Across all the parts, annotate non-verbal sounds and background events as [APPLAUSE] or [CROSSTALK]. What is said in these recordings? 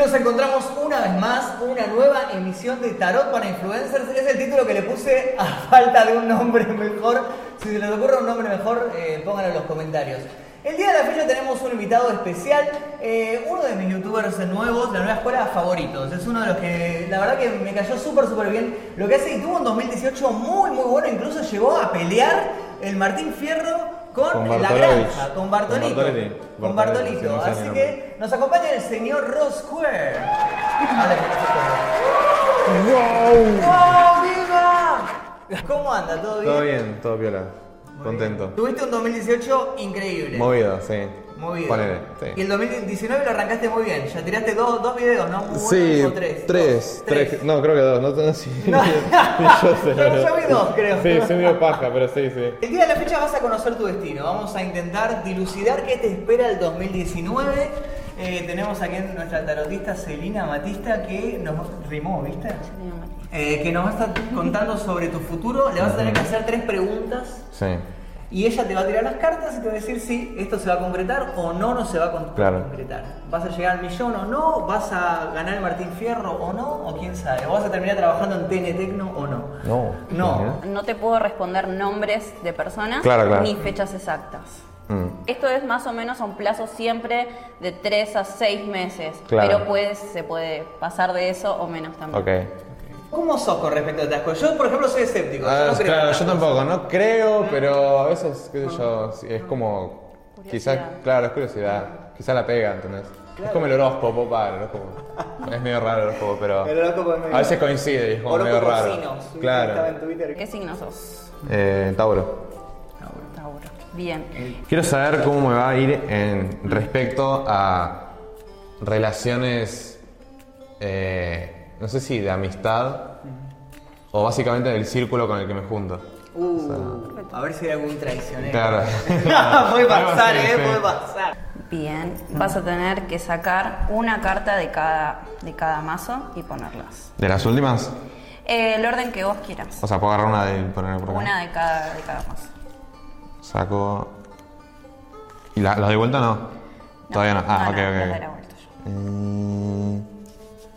nos encontramos una vez más, una nueva emisión de Tarot para Influencers. Es el título que le puse a [LAUGHS] falta de un nombre mejor. Si se les ocurre un nombre mejor, eh, pónganlo en los comentarios. El día de la fecha tenemos un invitado especial, eh, uno de mis youtubers nuevos, la nueva escuela favoritos. Es uno de los que la verdad que me cayó súper, súper bien. Lo que hace y tuvo un 2018 muy, muy bueno. Incluso llegó a pelear el Martín Fierro con, Con la granja, con Bartolito. Con Bartolini. Con Bartolito. no Así que nos acompaña el señor Ross Square. Nosotros. ¡Wow, viva! ¿Cómo anda? ¿Todo bien? Todo bien, todo piola. Contento. Tuviste un 2018 increíble. Movido, sí. Movido. Ponele, Y el 2019 lo arrancaste muy bien. Ya tiraste dos, dos videos, ¿no? Muy buenos, Sí, o tres. tres, Dos, tres, no, creo que dos, no, no sí. No. [LAUGHS] yo sé. Yo- yo vi dos, creo. Sí, sí, medio paja, pero sí, sí. El día de la fecha vas a conocer tu destino. Vamos a intentar dilucidar qué te espera el 2019. Eh, tenemos aquí nuestra tarotista Celina Matista que nos rimó, ¿viste? Eh, que nos va a estar contando sobre tu futuro. Le vas a tener que hacer tres preguntas Sí. Y ella te va a tirar las cartas y te va a decir si esto se va a concretar o no, no se va a con- Claro. concretar. ¿Vas a llegar al millón o no? ¿Vas a ganar el Martín Fierro o no? ¿O quién sabe? ¿O vas a terminar trabajando en TN Tecno o no? No. No. No te puedo responder nombres de personas Claro, claro. ni fechas exactas. Mm. Esto es más o menos a un plazo siempre de 3 a 6 meses, Claro. pero se puede pasar de eso o menos también. Ok. ¿Cómo sos con respecto a estas cosas? Yo, por ejemplo, soy escéptico. yo Ah, no creo claro, yo tampoco, cosas. no creo, pero a veces, qué sé yo, sí, es como. Quizás, claro, es curiosidad. Quizás la pega, ¿entendés? Es como el horóscopo, para el horóscopo. Es medio raro el horóscopo, pero. El horóscopo es medio- A veces coincide y es como medio raro. Estaba Claro. ¿Qué signo sos? Eh, Tauro. Tauro. Bien. Quiero saber cómo me va a ir en respecto a relaciones, eh, no sé si de amistad o básicamente del círculo con el que me junto. Uh, a ver si hay algún traicionero. Claro. [LAUGHS] [LAUGHS] puede pasar, eh, puede pasar. Bien. Vas a tener que sacar una carta de cada, de cada mazo y ponerlas. ¿De las últimas? Eh, el orden que vos quieras. O sea, puedo agarrar una de poner por acá. Una de cada, de cada mazo. Saco. ¿Y la, la de vuelta no? Todavía no. Ah, ok, las ok. daré ok. vuelta yo. Mm,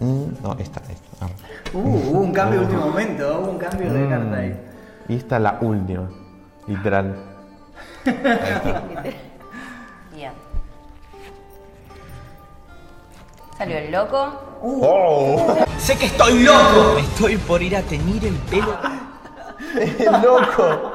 mm, no, esta, esta. Ah. Uh, hubo un cambio de último momento, hubo un cambio de Mm. carta ahí. Y esta es la última. Literal. [LAUGHS] Bien. Salió el loco. ¡Oh! Sé que estoy loco. Estoy por ir a teñir el pelo. [LAUGHS] ¡Loco!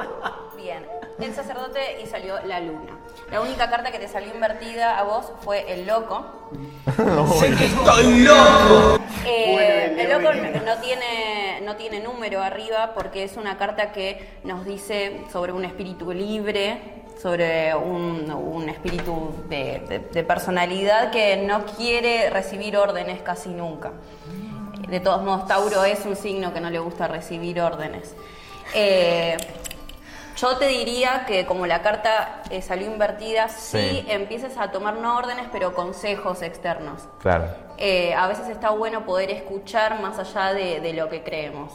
Bien. El sacerdote y salió la luna. La única carta que te salió invertida a vos fue el loco. [LAUGHS] sé que estoy loco. Eh, el loco no tiene, no tiene número arriba porque es una carta que nos dice sobre un espíritu libre, sobre un, un espíritu de, de- de personalidad que no quiere recibir órdenes casi nunca. De todos modos, Tauro es un signo que no le gusta recibir órdenes. Eh, yo te diría que como la carta eh, salió invertida, sí. Sí. empieces a tomar no órdenes, pero consejos externos. Claro. Eh, a veces está bueno poder escuchar más allá de, de lo que creemos.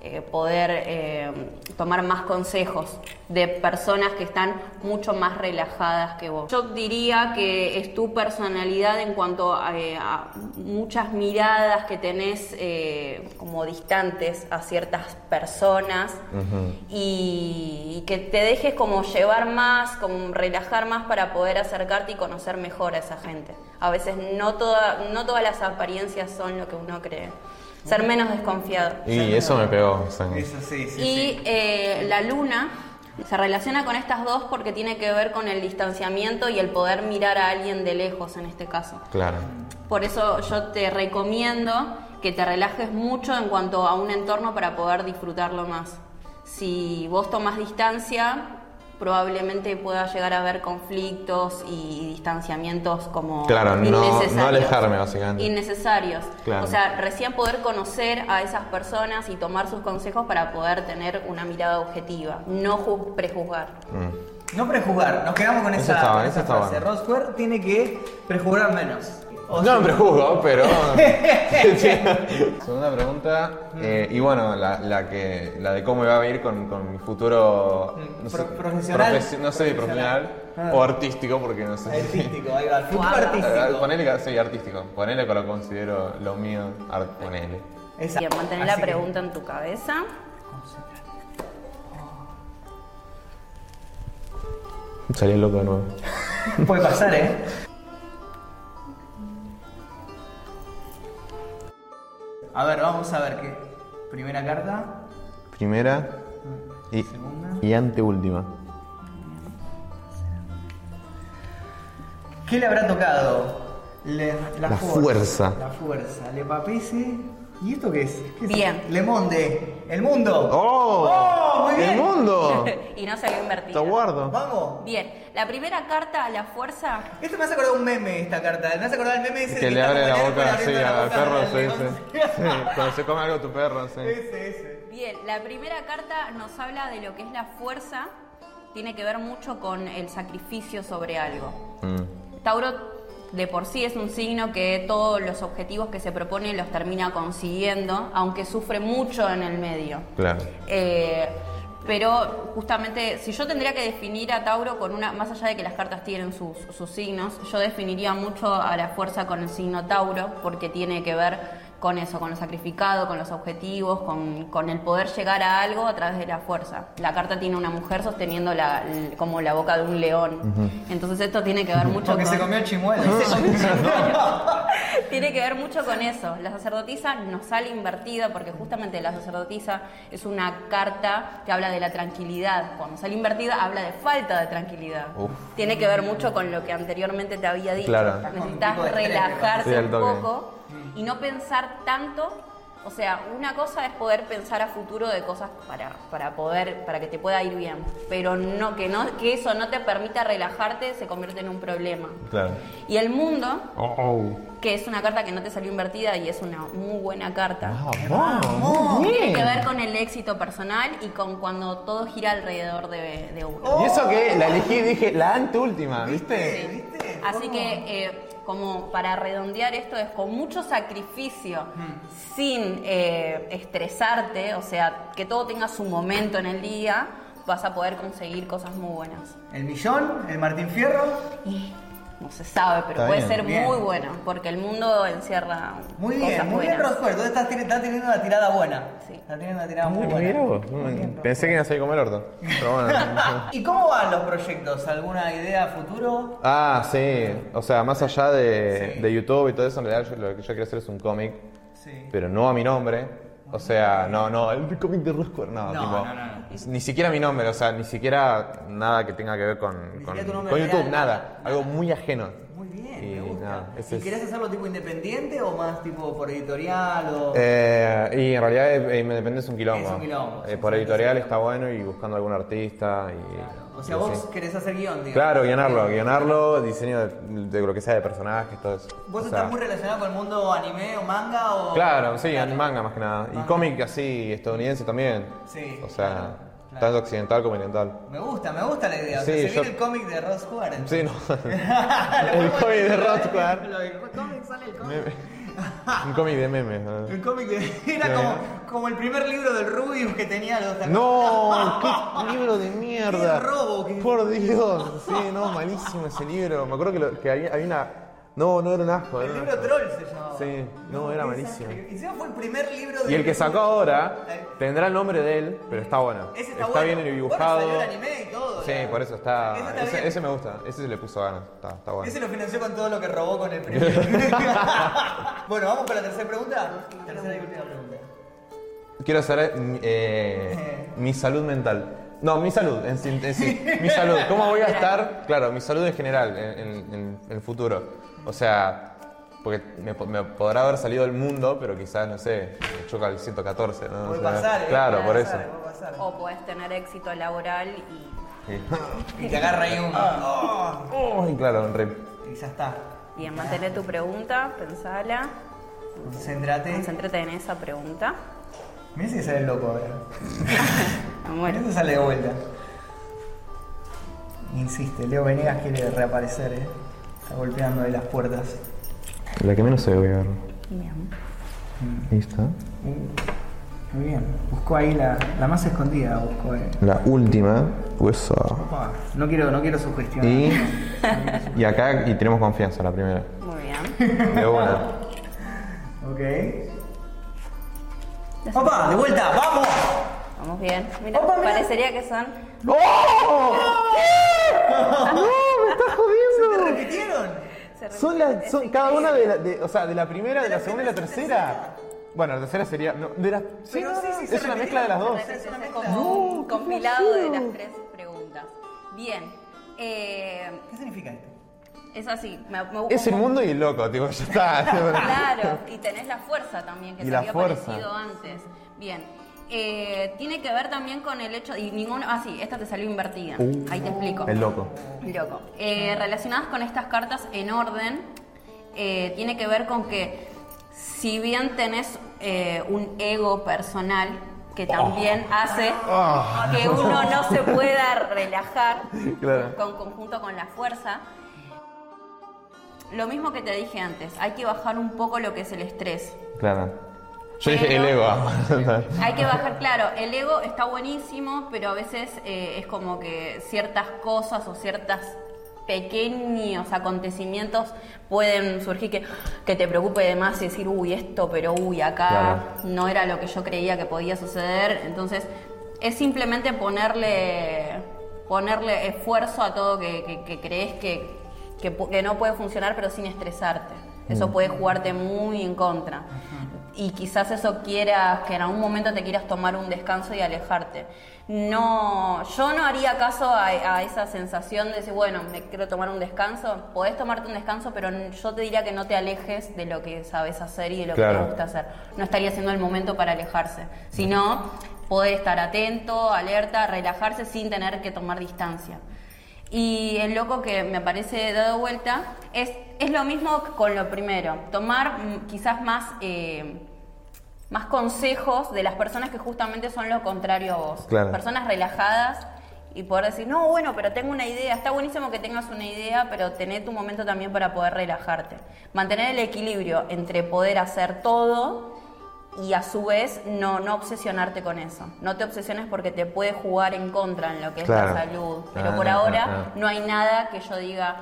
Eh, poder eh, tomar más consejos de personas que están mucho más relajadas que vos. Yo diría que es tu personalidad en cuanto a, eh, a muchas miradas que tenés eh, como distantes a ciertas personas y, y que te dejes como llevar más, como relajar más para poder acercarte y conocer mejor a esa gente. A veces no, toda, no todas las apariencias son lo que uno cree. Ser menos desconfiado. Y eso me pegó. o sea, Eso sí, sí, Y sí. eh, la luna se relaciona con estas dos porque tiene que ver con el distanciamiento y el poder mirar a alguien de lejos en este caso. Claro. Por eso yo te recomiendo que te relajes mucho en cuanto a un entorno para poder disfrutarlo más. Si vos tomas distancia, probablemente pueda llegar a haber conflictos y distanciamientos como Claro, no- no innecesarios. alejarme, básicamente. Innecesarios. Claro. O sea, recién poder conocer a esas personas y tomar sus consejos para poder tener una mirada objetiva, no ju- prejuzgar. Mm. No prejuzgar, nos quedamos con Eso esa, está está frase. bueno. Tiene que prejuzgar menos. O No me prejuzgo, pero. [LAUGHS] Segunda pregunta. eh, y bueno, la, la que, la de cómo me va a ir con, con mi futuro. Mm, sé, profesional. profesi- no sé, Profesional. profesional. Ah. O artístico, porque no sé. Artístico, ahí va. [LAUGHS] Futuro artístico. Ponele que sí, artístico. Ponele que lo considero lo mío. Art, ponele. Mantén así la que- pregunta en tu cabeza. Salí loco de nuevo. Puede pasar, ¿eh? A ver, vamos a ver qué. Primera carta. Primera y, Segunda. y anteúltima. ¿Qué le habrá tocado? Le- La fuerza. La fuerza. Le papese. ¿Y esto qué es? ¿Qué es? Bien. Le Monde. El mundo. ¡Oh! ¡Oh, muy bien! ¡El mundo! [LAUGHS] y no salió Te invertida. guardo. Vamos. Bien, la primera carta a la fuerza. Esto me hace acordar un meme, esta carta. Me hace acordar el meme ese Que le abre la boca así al perro, sí, sí. [LAUGHS] Sí, Cuando se come algo tu perro, sí. Ese, ese. Bien, la primera carta nos habla de lo que es la fuerza. Tiene que ver mucho con el sacrificio sobre algo. Mm, Tauro de por sí es un signo que todos los objetivos que se propone los termina consiguiendo, aunque sufre mucho en el medio. claro. Eh, pero justamente, si yo tendría que definir a Tauro con una, más allá de que las cartas tienen sus, sus signos, yo definiría mucho a la fuerza con el signo Tauro, porque tiene que ver con eso, con lo sacrificado, con los objetivos, con, con el poder llegar a algo a través de la fuerza. La carta tiene una mujer sosteniendo la, l- como la boca de un león. Entonces esto tiene que ver mucho Porque con... se comió el chimuelo. [LAUGHS] [LAUGHS] Tiene que ver mucho con eso. La sacerdotisa nos sale invertida porque justamente la sacerdotisa es una carta que habla de la tranquilidad. Cuando sale invertida habla de falta de tranquilidad. Uf. Tiene que ver mucho con lo que anteriormente te había dicho. Claro. Necesitas relajarte Sí, un poco y no pensar tanto. O sea, una cosa es poder pensar a futuro de cosas para, para poder, para que te pueda ir bien. Pero no, que no, que eso no te permita relajarte se convierte en un problema. Claro. Y el mundo, Oh, que es una carta que no te salió invertida y es una muy buena carta. vamos. Muy Tiene bien. que ver con el éxito personal y con cuando todo gira alrededor de, de uno. Y eso que la elegí dije la anteúltima, ¿viste? ¿Viste? Así que, eh, como para redondear esto, es con mucho sacrificio, sin eh, estresarte, o sea, que todo tenga su momento en el día, vas a poder conseguir cosas muy buenas. El millón, el Martín Fierro. Y no se sabe, pero Está puede bien. ser Bien. muy bueno, porque el mundo encierra Muy cosas bien, muy bien, buenas. Roscuer. Estás, estás teniendo una tirada buena. Sí. Estás teniendo una tirada muy buena. Mira vos, Muy bien, Pensé que iba a salir como el orto. Pero bueno. [LAUGHS] ¿Y cómo van los proyectos? ¿Alguna idea a futuro? Ah, sí. O sea, más allá de, Sí. de YouTube y todo eso, en realidad yo- lo que yo quiero hacer es un cómic, Sí. pero no a mi nombre. O sea, no, no, el cómic de Roscoe, no, No, tipo, no, no, no. Ni siquiera mi nombre, o sea, ni siquiera nada que tenga que ver con, con, YouTube, nada. Algo muy ajeno. Muy bien, Y. nada, ¿Y es- querés hacerlo tipo independiente o más tipo por editorial o...? Eh, y en realidad eh, Independiente es un quilombo. Es un quilombo, Eh, por editorial está bueno y buscando algún artista. Y, o sea, y vos así. querés hacer guion, digamos. Claro, guionarlo, guionarlo, diseño de, de lo que sea de personajes, todo eso. ¿Vos O sea, estás muy relacionado con el mundo anime o manga o...? Claro, sí, Claro. manga más que nada. Y cómic así, estadounidense también. Sí, O sea, claro, claro. tanto occidental como oriental. Me gusta, me gusta la idea. O sea, Sí, se yo- viene el cómic de Ross Juárez. Sí, no. [LAUGHS] el cómic de Rothbard. El cómic sale el cómic. Un cómic de memes. ¿no? El cómic de... [LAUGHS] Era como, como el primer libro del Rubius que tenía los... No, [LAUGHS] qué libro de mierda. Qué robo que- Por Dios, sí, no, malísimo ese libro. Me acuerdo que, lo- que había, había una. No, no era un asco. El libro. Troll se llamaba. Sí, no, era malísimo. desastre. Encima fue el primer libro de... Y el que sacó ahora Eh, tendrá el nombre de él, pero está bueno. Ese está, bueno. bien dibujado. Bueno, salió el anime y todo. Sí, por eso está. Ese está Ese, bien. ese me gusta, ese se le puso ganas. Está, está bueno. Ese lo financió con todo lo que robó con el primer. [LAUGHS] bueno, vamos con la tercera pregunta. Tercera y última pregunta. Quiero saber eh, mi salud mental. No, mi salud, en, sí- en sí. Mi salud. ¿Cómo voy a estar? Claro, mi salud en general, en, en- en el futuro. O sea, porque me, po- me podrá haber salido el mundo, pero quizás, no sé, me choca el 114, ¿no? O Puede sea, pasar, ¿eh? Claro, Puede por pasar, eso. puede pasar. O puedes tener éxito laboral y, Sí. [LAUGHS] Y te agarra ahí un. Oh, Ay, claro, re- y ya está. bien, mantener tu pregunta, pensala, Concéntrate. concéntrate en esa pregunta. Mirá si sale loco ahora. [LAUGHS] Mirá si sale de vuelta. Insiste, Leo Venegas quiere reaparecer, ¿eh? Está golpeando ahí las puertas. La que menos se ve, voy a ver. Bien. Ahí está. Muy bien. Buscó ahí la, la más escondida, buscó. eh. La última. Pues, ah. Opa, No quiero, no quiero sugestionar. Y, [LAUGHS] y acá y tenemos confianza, la primera. Muy bien. De una. Ok. ¡Opa! ¡De vuelta! ¡Vamos! Vamos bien. Mira, Opa, mira. parecería que son. ¡Oh! ¡No! ¡Me estás ¿Se jodiendo! repitieron? se Son, repiten. las, son cada una de, la, de- o sea, de la primera, de la segunda y la tercera. Bueno, la tercera sería. No, de la, sí, no, sí, sí, es se una repitieron. mezcla de las dos. Una es mezcla. como No, compilado de las tres preguntas. Bien. Eh, ¿Qué significa esto? es así. Me, me busco Es el un- mundo y el loco, tipo, ya está. Claro, y tenés la fuerza también, que Y te la había fuerza. parecido antes. Bien. Eh, tiene que ver también con el hecho, y ninguno, ah sí, esta te salió invertida, ahí te explico. Uh, El loco. Loco. Eh, relacionadas con estas cartas en orden, eh, tiene que ver con que si bien tenés eh, un ego personal que también hace Oh. que uno no se pueda relajar [LAUGHS] Claro. con conjunto con la fuerza, lo mismo que te dije antes, hay que bajar un poco lo que es el estrés. Claro. Yo dije el ego. [LAUGHS] Hay que bajar, claro, el ego está buenísimo, pero a veces eh, es como que ciertas cosas o ciertas pequeños acontecimientos pueden surgir que, que te preocupe de más y decir, uy, esto, pero uy, acá Claro. no era lo que yo creía que podía suceder. Entonces, es simplemente ponerle, ponerle esfuerzo a todo que, que- que crees que, no puede funcionar, pero sin estresarte. Eso puede jugarte muy en contra. Y quizás eso quieras, que en algún momento te quieras tomar un descanso y alejarte. No, yo no haría caso a, a esa sensación de decir, bueno, me quiero tomar un descanso. Podés tomarte un descanso, pero yo te diría que no te alejes de lo que sabes hacer y de lo que te gusta hacer. No estaría siendo el momento para alejarse. Sino, poder estar atento, alerta, relajarse sin tener que tomar distancia. Y el loco que me parece dado vuelta es, es lo mismo con lo primero, tomar mm, quizás más, eh, más consejos de las personas que justamente son lo contrario a vos. Claro. Personas relajadas y poder decir, no, bueno, pero tengo una idea, está buenísimo que tengas una idea, pero tener tu momento también para poder relajarte. Mantener el equilibrio entre poder hacer todo y a su vez no, no obsesionarte con eso. No te obsesiones porque te puede jugar en contra en lo que Claro. es la salud. Pero Ah, por ah, ahora ah, ah. no hay nada que yo diga,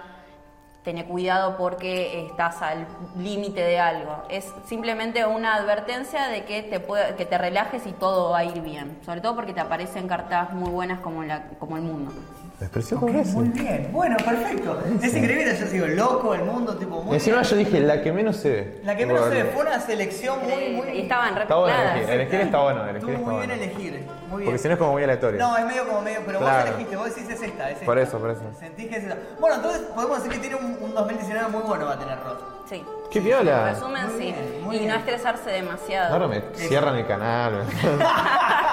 tené cuidado porque estás al límite de algo. Es simplemente una advertencia de que te, que te relajes y todo va a ir bien. Sobre todo porque te aparecen cartas muy buenas como, la, como el mundo. Expresión Ok, con eso. muy bien. Bueno, perfecto. Es increíble, yo sigo loco, el mundo, tipo muy. Encima yo dije la que menos se ve. La que menos se ve fue una selección muy, muy. y estaban re Está bueno elegir. Elegir está bueno. Elegir Estuvo muy bueno. bien elegir. Muy bien. Porque si no es como muy aleatorio. No, es medio como medio, pero vos Claro. elegiste, vos decís es esta, es esta. Por eso, por eso. Sentís que es esta. Bueno, entonces podemos decir que tiene un, un 2019 muy bueno va a tener Rod. Sí. ¡Qué En piola! resumen, Muy sí. bien, muy y bien. no estresarse demasiado. Ahora me cierran el canal. [LAUGHS]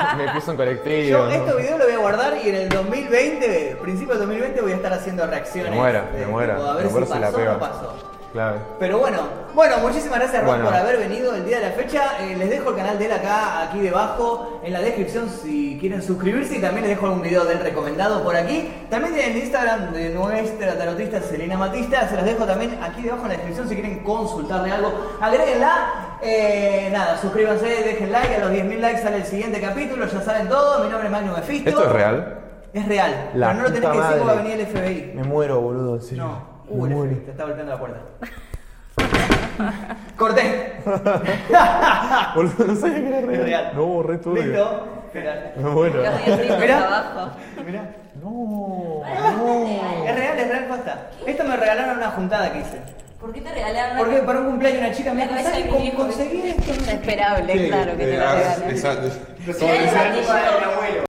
[LAUGHS] me puso en colectivo. Yo este video lo voy a guardar y en el 2020, principio del 2020, voy a estar haciendo reacciones. Me muero, de me muero. tipo, A ver Me si la pasó o no pasó. Claro. Pero bueno, bueno, muchísimas gracias Ron Bueno. por haber venido el día de la fecha. Eh, les dejo el canal de él acá, aquí debajo, en la descripción si quieren suscribirse y también les dejo algún video del recomendado por aquí. También tienen el Instagram de nuestra tarotista Selena Matista, se los dejo también aquí debajo en la descripción si quieren consultarle algo. Agréguenla. Eh, nada, suscríbanse, dejen like, a los 10.000 likes sale el siguiente capítulo, ya saben todo, mi nombre es Magnum Mefisto. ¿Esto es real? Es real, La pero no lo tenés que decir porque va a venir el FBI. Me muero, boludo, en serio. No, Me uh, el muero. FBI, te está golpeando la puerta. [LAUGHS] Corté. [LAUGHS] Boludo, no sabía que era real. Es real. No, re turbio. Listo. Espera. Me muero. Mirá. Mirá. No, Es real, es real, posta. Esto me regalaron en una juntada que hice. ¿Por qué te regalaron Porque para un cumpleaños una chica me dijo, Una ¿sabes cosa cómo que conseguí esto? Esperable, claro que te lo regalen. Exacto. Sí,